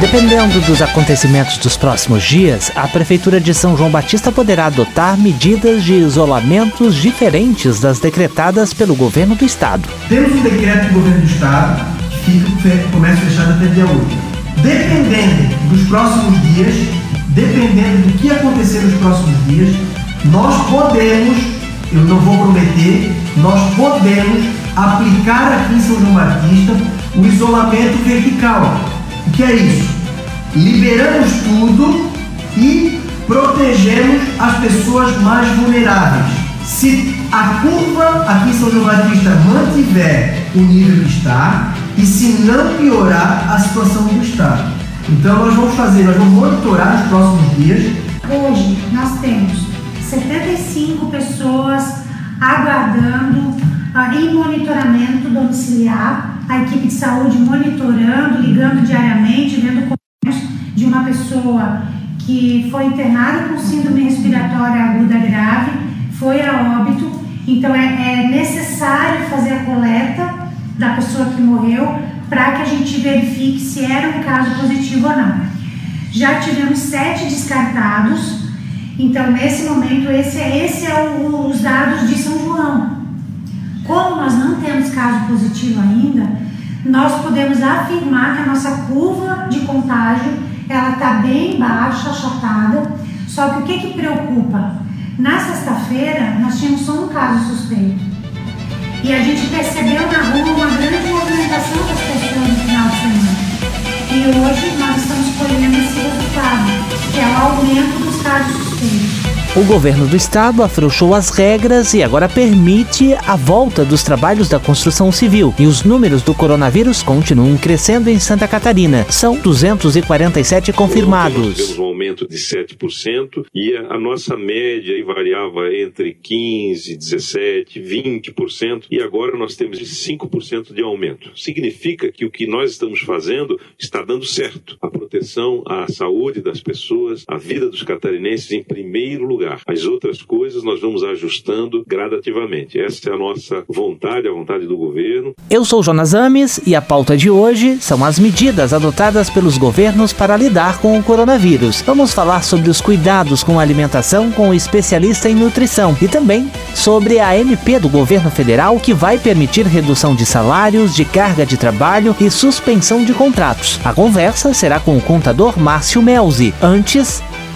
Dependendo dos acontecimentos dos próximos dias, a Prefeitura de São João Batista poderá adotar medidas de isolamentos diferentes das decretadas pelo governo do estado. Temos um decreto do governo do estado que fica comércio fechado até dia 8. Dependendo dos próximos dias, dependendo do que acontecer nos próximos dias, nós podemos, eu não vou prometer, nós podemos aplicar aqui em São João Batista o isolamento vertical. Que é isso? Liberamos tudo e protegemos as pessoas mais vulneráveis. Se a curva aqui em São João Batista mantiver o nível que está e se não piorar a situação do Estado. Então nós vamos fazer, nós vamos monitorar nos próximos dias. Hoje nós temos 75 pessoas aguardando uh, em monitoramento domiciliar, a equipe de saúde monitorando, ligando diariamente, vendo de uma pessoa que foi internada com síndrome respiratória aguda grave, foi a óbito, então é, é necessário fazer a coleta da pessoa que morreu para que a gente verifique se era um caso positivo ou não. Já tivemos sete descartados, então nesse momento esse, é, esse é o, os dados de São João. Como nós não temos caso positivo ainda, nós podemos afirmar que a nossa curva de contágio ela está bem baixa, achatada. Só que o que, que preocupa? Na sexta-feira nós tínhamos só um caso suspeito. E a gente percebeu na rua uma grande movimentação das pessoas no final de semana. E hoje nós estamos colhendo esse resultado, que é o aumento dos casos suspeitos. O governo do estado afrouxou as regras e agora permite a volta dos trabalhos da construção civil. E os números do coronavírus continuam crescendo em Santa Catarina. São 247 confirmados. Temos um aumento de 7% e a nossa média variava entre 15, 17, 20% e agora nós temos 5% de aumento. Significa que o que nós estamos fazendo está dando certo. A proteção à saúde das pessoas, a vida dos catarinenses em primeiro lugar lugar. As outras coisas nós vamos ajustando gradativamente. Essa é a nossa vontade, a vontade do governo. Eu sou Jonas Ames e a pauta de hoje são as medidas adotadas pelos governos para lidar com o coronavírus. Vamos falar sobre os cuidados com a alimentação com o especialista em nutrição e também sobre a MP do governo federal que vai permitir redução de salários, de carga de trabalho e suspensão de contratos. A conversa será com o contador Márcio Melzi. Antes,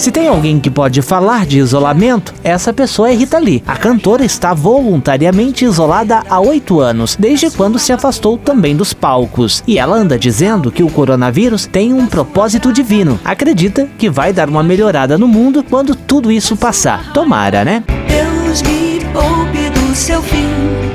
Se tem alguém que pode falar de isolamento, essa pessoa é Rita Lee. A cantora está voluntariamente isolada há oito anos, desde quando se afastou também dos palcos. E ela anda dizendo que o coronavírus tem um propósito divino. Acredita que vai dar uma melhorada no mundo quando tudo isso passar. Tomara, né? Deus me poupe seu fim.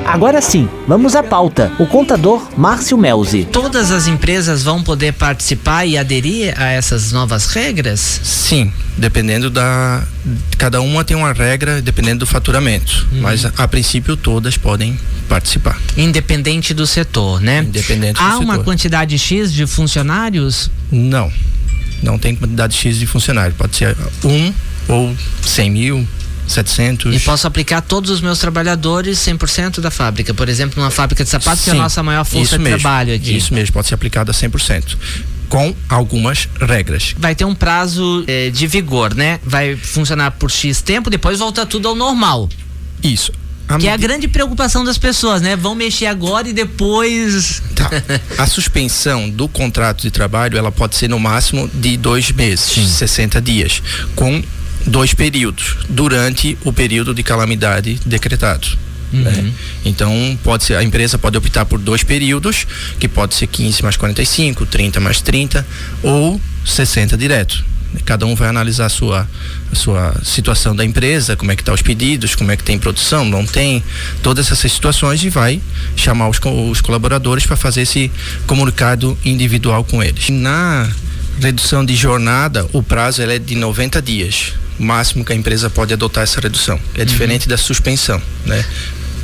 Agora sim, vamos à pauta. O contador Márcio Melzi. Todas as empresas vão poder participar e aderir a essas novas regras? Sim, dependendo da. Cada uma tem uma regra dependendo do faturamento. Uhum. Mas a princípio todas podem participar. Independente do setor, né? Independente Há do setor. uma quantidade X de funcionários? Não. Não tem quantidade X de funcionários. Pode ser um ou cem mil, 700. E posso aplicar todos os meus trabalhadores 100% da fábrica. Por exemplo, numa fábrica de sapatos, Sim, que é a nossa maior força de mesmo, trabalho aqui. Isso mesmo, pode ser aplicado a 100% com algumas regras. Vai ter um prazo eh, de vigor, né? Vai funcionar por X tempo, depois volta tudo ao normal. Isso. A que é a grande preocupação das pessoas, né? Vão mexer agora e depois. Tá. A suspensão do contrato de trabalho ela pode ser no máximo de dois meses, Sim. 60 dias, com dois períodos durante o período de calamidade decretado. Uhum. Né? Então pode ser a empresa pode optar por dois períodos, que pode ser 15 mais 45, 30 mais 30 ou 60 direto. Cada um vai analisar a sua, a sua situação da empresa, como é que estão tá os pedidos, como é que tem produção, não tem, todas essas situações e vai chamar os, os colaboradores para fazer esse comunicado individual com eles. Na redução de jornada, o prazo é de 90 dias. Máximo que a empresa pode adotar essa redução. É uhum. diferente da suspensão, né?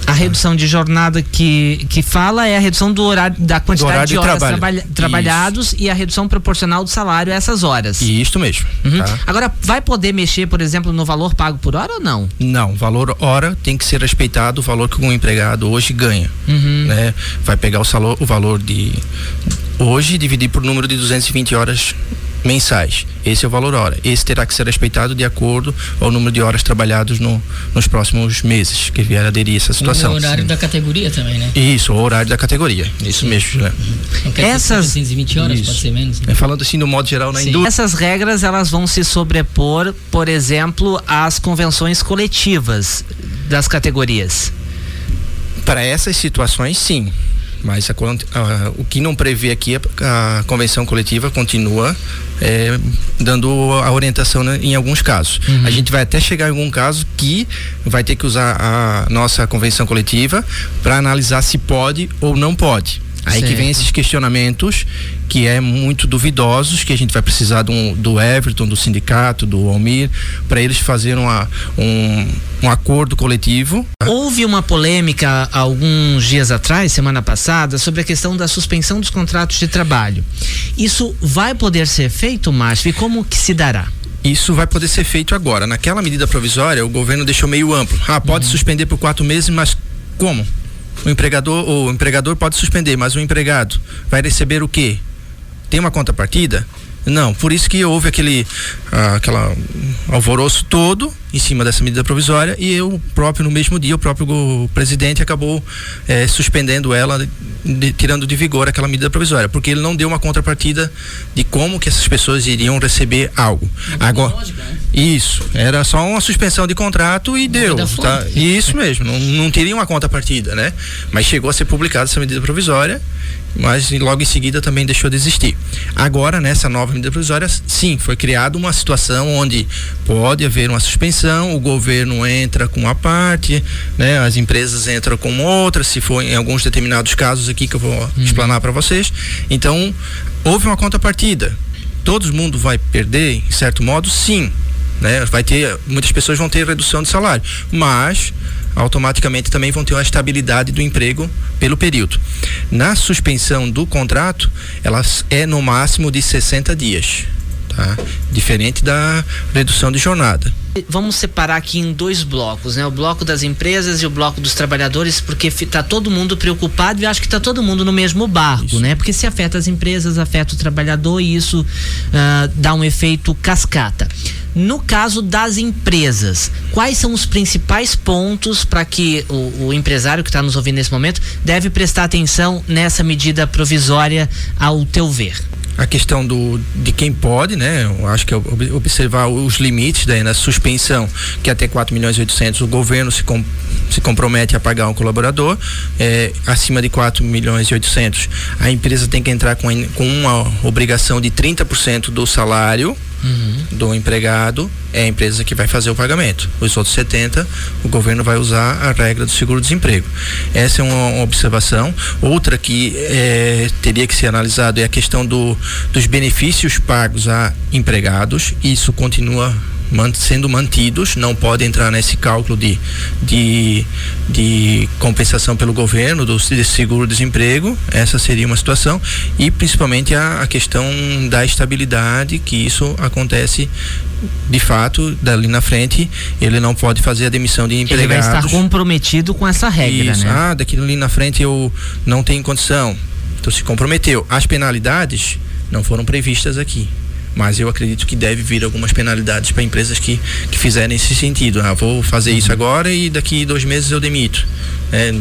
A redução de jornada que, que fala é a redução do horário, da quantidade horário de horas de trabalha, trabalhados Isso. e a redução proporcional do salário a essas horas. Isso mesmo. Uhum. Tá? Agora, vai poder mexer, por exemplo, no valor pago por hora ou não? Não, valor hora tem que ser respeitado o valor que um empregado hoje ganha. Uhum. Né? Vai pegar o, salor, o valor de hoje dividir por número de 220 horas mensais. Esse é o valor hora. Esse terá que ser respeitado de acordo ao número de horas trabalhados no, nos próximos meses que vier a aderir essa situação. O horário Sim. da categoria também, né? Isso, o horário da categoria. Isso Sim. mesmo, né? Uhum. Essas 220 horas Isso. pode ser menos. Né? É, falando assim no modo geral na Sim. indústria. Essas regras elas vão se sobrepor, por exemplo, às convenções coletivas das categorias. Para essas situações, sim. Mas a, a, o que não prevê aqui, a, a convenção coletiva continua é, dando a orientação né, em alguns casos. Uhum. A gente vai até chegar em algum caso que vai ter que usar a nossa convenção coletiva para analisar se pode ou não pode. Aí certo. que vem esses questionamentos que é muito duvidosos, que a gente vai precisar do, do Everton, do sindicato, do Almir, para eles fazerem uma, um, um acordo coletivo. Houve uma polêmica alguns dias atrás, semana passada, sobre a questão da suspensão dos contratos de trabalho. Isso vai poder ser feito, Márcio, e como que se dará? Isso vai poder ser feito agora. Naquela medida provisória, o governo deixou meio amplo. Ah, pode uhum. suspender por quatro meses, mas como? O empregador, o empregador pode suspender, mas o empregado vai receber o quê? Tem uma contrapartida? Não, por isso que houve aquele ah, aquela alvoroço todo em cima dessa medida provisória e eu próprio no mesmo dia o próprio presidente acabou eh, suspendendo ela, de, tirando de vigor aquela medida provisória, porque ele não deu uma contrapartida de como que essas pessoas iriam receber algo. Agora, lógica, né? isso era só uma suspensão de contrato e deu, tá? Isso mesmo, não, não teria uma contrapartida, né? Mas chegou a ser publicada essa medida provisória mas logo em seguida também deixou de existir. Agora, nessa nova medida provisória, sim, foi criada uma situação onde pode haver uma suspensão, o governo entra com uma parte, né, as empresas entram com outra, se for em alguns determinados casos aqui que eu vou hum. explanar para vocês. Então, houve uma contrapartida. Todo mundo vai perder, em certo modo, sim. Né? Vai ter, muitas pessoas vão ter redução de salário, mas automaticamente também vão ter uma estabilidade do emprego pelo período. Na suspensão do contrato, ela é no máximo de 60 dias. Tá? Diferente da redução de jornada. Vamos separar aqui em dois blocos, né? O bloco das empresas e o bloco dos trabalhadores, porque está todo mundo preocupado e acho que está todo mundo no mesmo barco, isso. né? Porque se afeta as empresas, afeta o trabalhador e isso uh, dá um efeito cascata. No caso das empresas, quais são os principais pontos para que o, o, empresário que está nos ouvindo nesse momento deve prestar atenção nessa medida provisória, ao teu ver? A questão do de quem pode, né? Eu acho que é observar os limites daí na suspensão, que até 4 milhões e 800 o governo se, com, se compromete a pagar um colaborador, é, acima de 4 milhões e 800, a empresa tem que entrar com, com uma obrigação de 30% do salário uhum. do empregado é a empresa que vai fazer o pagamento. Os outros 70, o governo vai usar a regra do seguro-desemprego. Essa é uma, uma, observação. Outra que é, teria que ser analisado é a questão do, dos benefícios pagos a empregados. Isso continua sendo mantidos, não pode entrar nesse cálculo de, de, de compensação pelo governo do seguro-desemprego, essa seria uma situação, e principalmente a, a questão da estabilidade, que isso acontece de fato, dali na frente, ele não pode fazer a demissão de empregados. Ele vai estar comprometido com essa regra, Isso. né? Ah, daqui ali na frente eu não tenho condição. Então se comprometeu. As penalidades não foram previstas aqui mas eu acredito que deve vir algumas penalidades para empresas que, que fizerem esse sentido. Ah, vou fazer isso agora e daqui dois meses eu demito. É,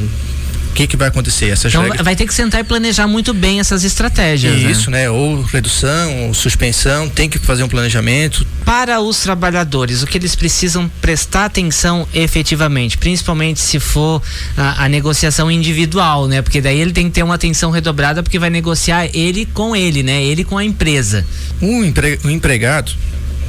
o que, que vai acontecer? Essas então regras... vai ter que sentar e planejar muito bem essas estratégias. Né? Isso, né? né? Ou redução, ou suspensão, tem que fazer um planejamento. Para os trabalhadores, o que eles precisam prestar atenção efetivamente, principalmente se for a, a negociação individual, né? Porque daí ele tem que ter uma atenção redobrada porque vai negociar ele com ele, né? Ele com a empresa. Um, empre... um empregado,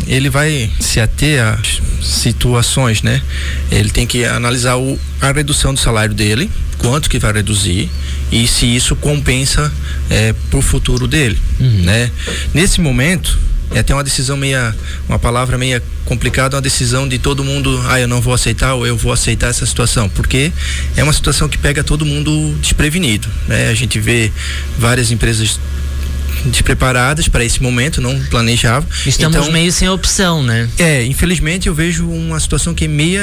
ele vai se ater às situações, né? Ele tem que analisar o, a redução do salário dele, quanto que vai reduzir e se isso compensa é, para o futuro dele, uhum. né? Nesse momento é até uma decisão meia, uma palavra meia complicada, uma decisão de todo mundo, ah, eu não vou aceitar ou eu vou aceitar essa situação, porque é uma situação que pega todo mundo desprevenido, né? A gente vê várias empresas despreparadas para esse momento, não planejavam. Estamos então, meio sem opção, né? É, infelizmente eu vejo uma situação que é meia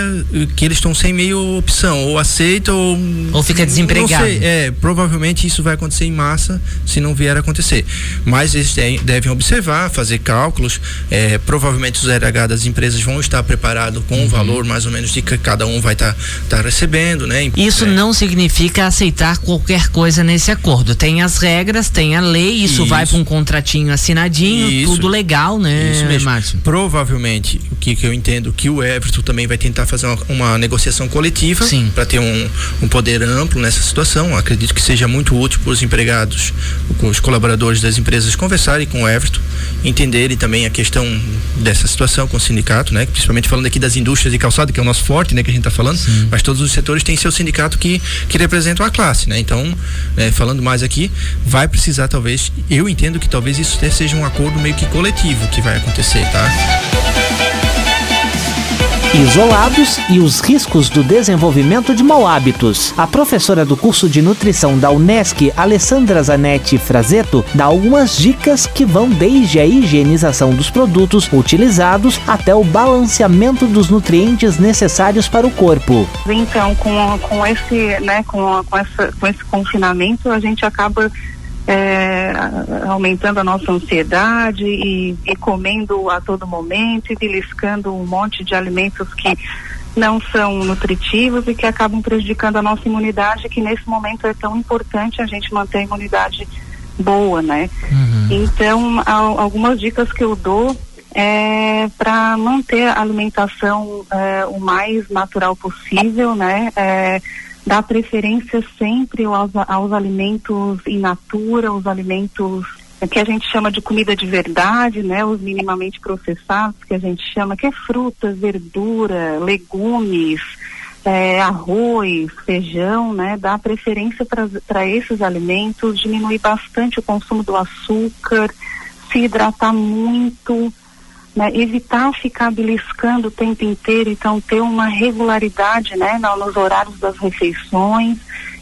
que eles estão sem meio opção, ou aceita ou ou fica desempregado. Sei, é, provavelmente isso vai acontecer em massa se não vier a acontecer. Mas eles devem observar, fazer cálculos, é, provavelmente os RH das empresas vão estar preparados com o uhum. valor mais ou menos de que cada um vai estar tá, tá recebendo, né? Isso é. não significa aceitar qualquer coisa nesse acordo. Tem as regras, tem a lei, isso, isso. vai com um contratinho assinadinho, Isso. tudo legal, né, Isso mesmo. Márcio? Provavelmente, o que, que eu entendo, que o Everton também vai tentar fazer uma, uma negociação coletiva para ter um, um poder amplo nessa situação. Acredito que seja muito útil para os empregados, com os colaboradores das empresas conversarem com o Everton, entenderem também a questão dessa situação com o sindicato, né? Principalmente falando aqui das indústrias de calçado, que é o nosso forte, né? Que a gente está falando, Sim. mas todos os setores têm seu sindicato que, que representam a classe, né? Então, é, falando mais aqui, vai precisar talvez, eu entendo entendo que talvez isso seja um acordo meio que coletivo que vai acontecer, tá? Isolados e os riscos do desenvolvimento de mau hábitos. A professora do curso de nutrição da Unesc, Alessandra Zanetti Frazeto, dá algumas dicas que vão desde a higienização dos produtos utilizados até o balanceamento dos nutrientes necessários para o corpo. Então, com, com, esse, né, com, com, essa, com esse confinamento, a gente acaba é, aumentando a nossa ansiedade e, e, comendo a todo momento e beliscando um monte de alimentos que não são nutritivos e que acabam prejudicando a nossa imunidade, que nesse momento é tão importante a gente manter a imunidade boa, né? Uhum. Então, algumas dicas que eu dou é para manter a alimentação é, o mais natural possível, né? É, dar preferência sempre aos, aos alimentos in natura, os alimentos que a gente chama de comida de verdade, né? Os minimamente processados, que a gente chama, que é frutas, verdura, legumes, é, arroz, feijão, né? Dar preferência para esses alimentos, diminuir bastante o consumo do açúcar, se hidratar muito, né, evitar ficar beliscando o tempo inteiro, então ter uma regularidade, né, nos horários das refeições,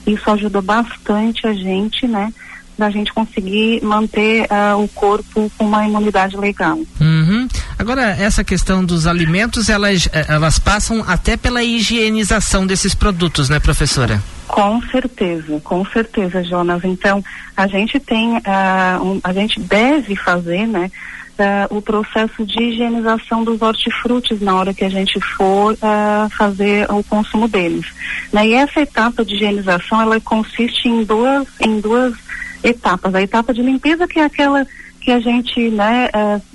isso ajuda bastante a gente, né, da gente conseguir manter uh, o corpo com uma imunidade legal. Uhum. Agora, essa questão dos alimentos, elas, eh, elas passam até pela higienização desses produtos, né, professora? Com certeza, com certeza, Jonas. Então, a gente tem, uh, um, a gente deve fazer, né, uh, o processo de higienização dos hortifrutis na hora que a gente for uh, fazer o consumo deles. Né? E essa etapa de higienização, ela consiste em duas, em duas etapas. A etapa de limpeza, que é aquela que a gente né,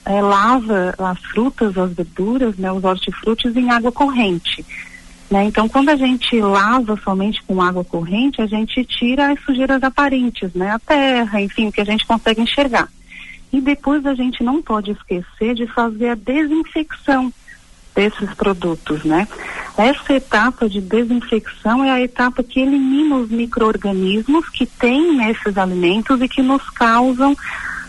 é, lava as frutas, as verduras, né, os hortifrutis em água corrente. Né? Então, quando a gente lava somente com água corrente, a gente tira as sujeiras aparentes, né? a terra, enfim, o que a gente consegue enxergar. E depois a gente não pode esquecer de fazer a desinfecção desses produtos, né? Essa etapa de desinfecção é a etapa que elimina os micro-organismos que tem nesses alimentos e que nos causam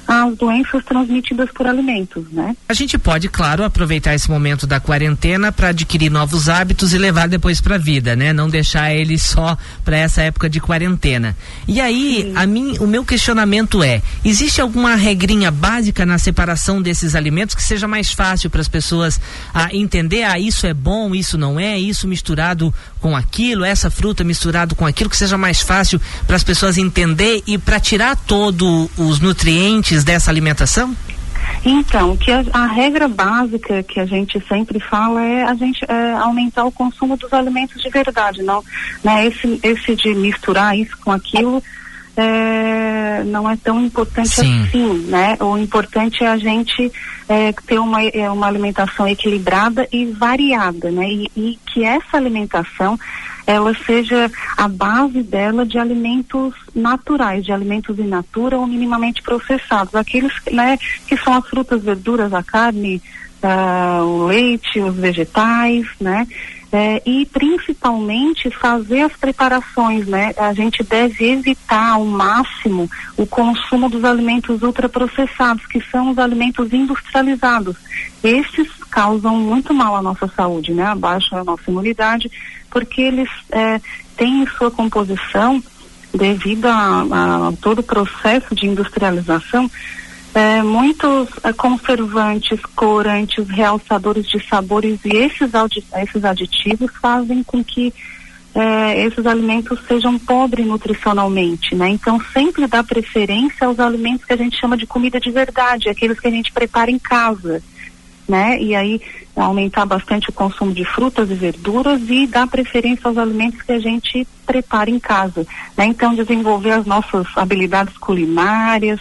as doenças transmitidas por alimentos, né? A gente pode, claro, aproveitar esse momento da quarentena para adquirir novos hábitos e levar depois para a vida, né? Não deixar ele só para essa época de quarentena. E aí, a mim, o meu questionamento é: existe alguma regrinha básica na separação desses alimentos que seja mais fácil para as pessoas a ah, entender, ah, isso é bom, isso não é, isso misturado com aquilo, essa fruta misturado com aquilo, que seja mais fácil para as pessoas entender e para tirar todos os nutrientes dessa alimentação? Então, que a, a, regra básica que a gente sempre fala é a gente é, aumentar o consumo dos alimentos de verdade, não, né? Esse, esse de misturar isso com aquilo é, não é tão importante Sim. assim, né? O importante é a gente é, ter uma, é, uma alimentação equilibrada e variada, né? E, e, que essa alimentação ela seja a base dela de alimentos naturais, de alimentos in natura ou minimamente processados, aqueles né, que são as frutas, verduras, a carne, uh, o leite, os vegetais, né? é, e principalmente fazer as preparações, né? A gente deve evitar ao máximo o consumo dos alimentos ultraprocessados, que são os alimentos industrializados. Esses causam muito mal à nossa saúde, né? Abaixam a nossa imunidade, porque eles é, têm em sua composição, devido a, a todo o processo de industrialização, é, muitos é, conservantes, corantes, realçadores de sabores e esses, esses aditivos fazem com que é, esses alimentos sejam pobres nutricionalmente, né? Então sempre dá preferência aos alimentos que a gente chama de comida de verdade, aqueles que a gente prepara em casa, né? E aí aumentar bastante o consumo de frutas e verduras e dar preferência aos alimentos que a gente prepara em casa, né? Então desenvolver as nossas habilidades culinárias,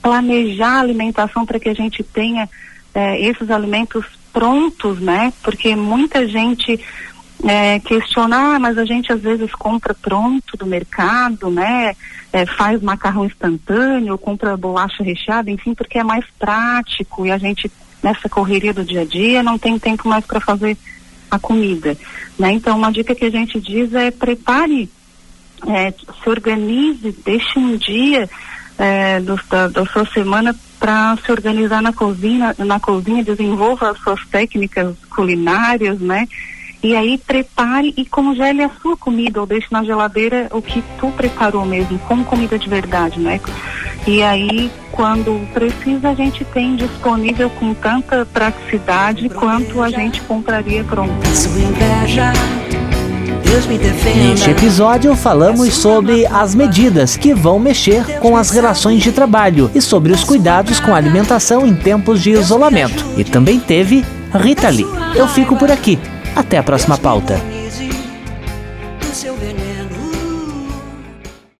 planejar a alimentação para que a gente tenha eh, esses alimentos prontos, né? Porque muita gente é, questiona, ah, mas a gente às vezes compra pronto do mercado, né? É, faz macarrão instantâneo, compra bolacha recheada, enfim, porque é mais prático e a gente nessa correria do dia a dia não tem tempo mais para fazer a comida, né? Então uma dica que a gente diz é prepare, é, se organize, deixe um dia é, do, da, da sua semana para se organizar na cozinha, na cozinha, desenvolva as suas técnicas culinárias, né? E aí prepare e congele a sua comida ou deixe na geladeira o que tu preparou mesmo, como comida de verdade, né? E aí, quando precisa, a gente tem disponível com tanta praticidade quanto a gente compraria pronto. Neste episódio, falamos sobre as medidas que vão mexer com as relações de trabalho e sobre os cuidados com a alimentação em tempos de isolamento. E também teve Rita Lee. Eu fico por aqui. Até a próxima pauta.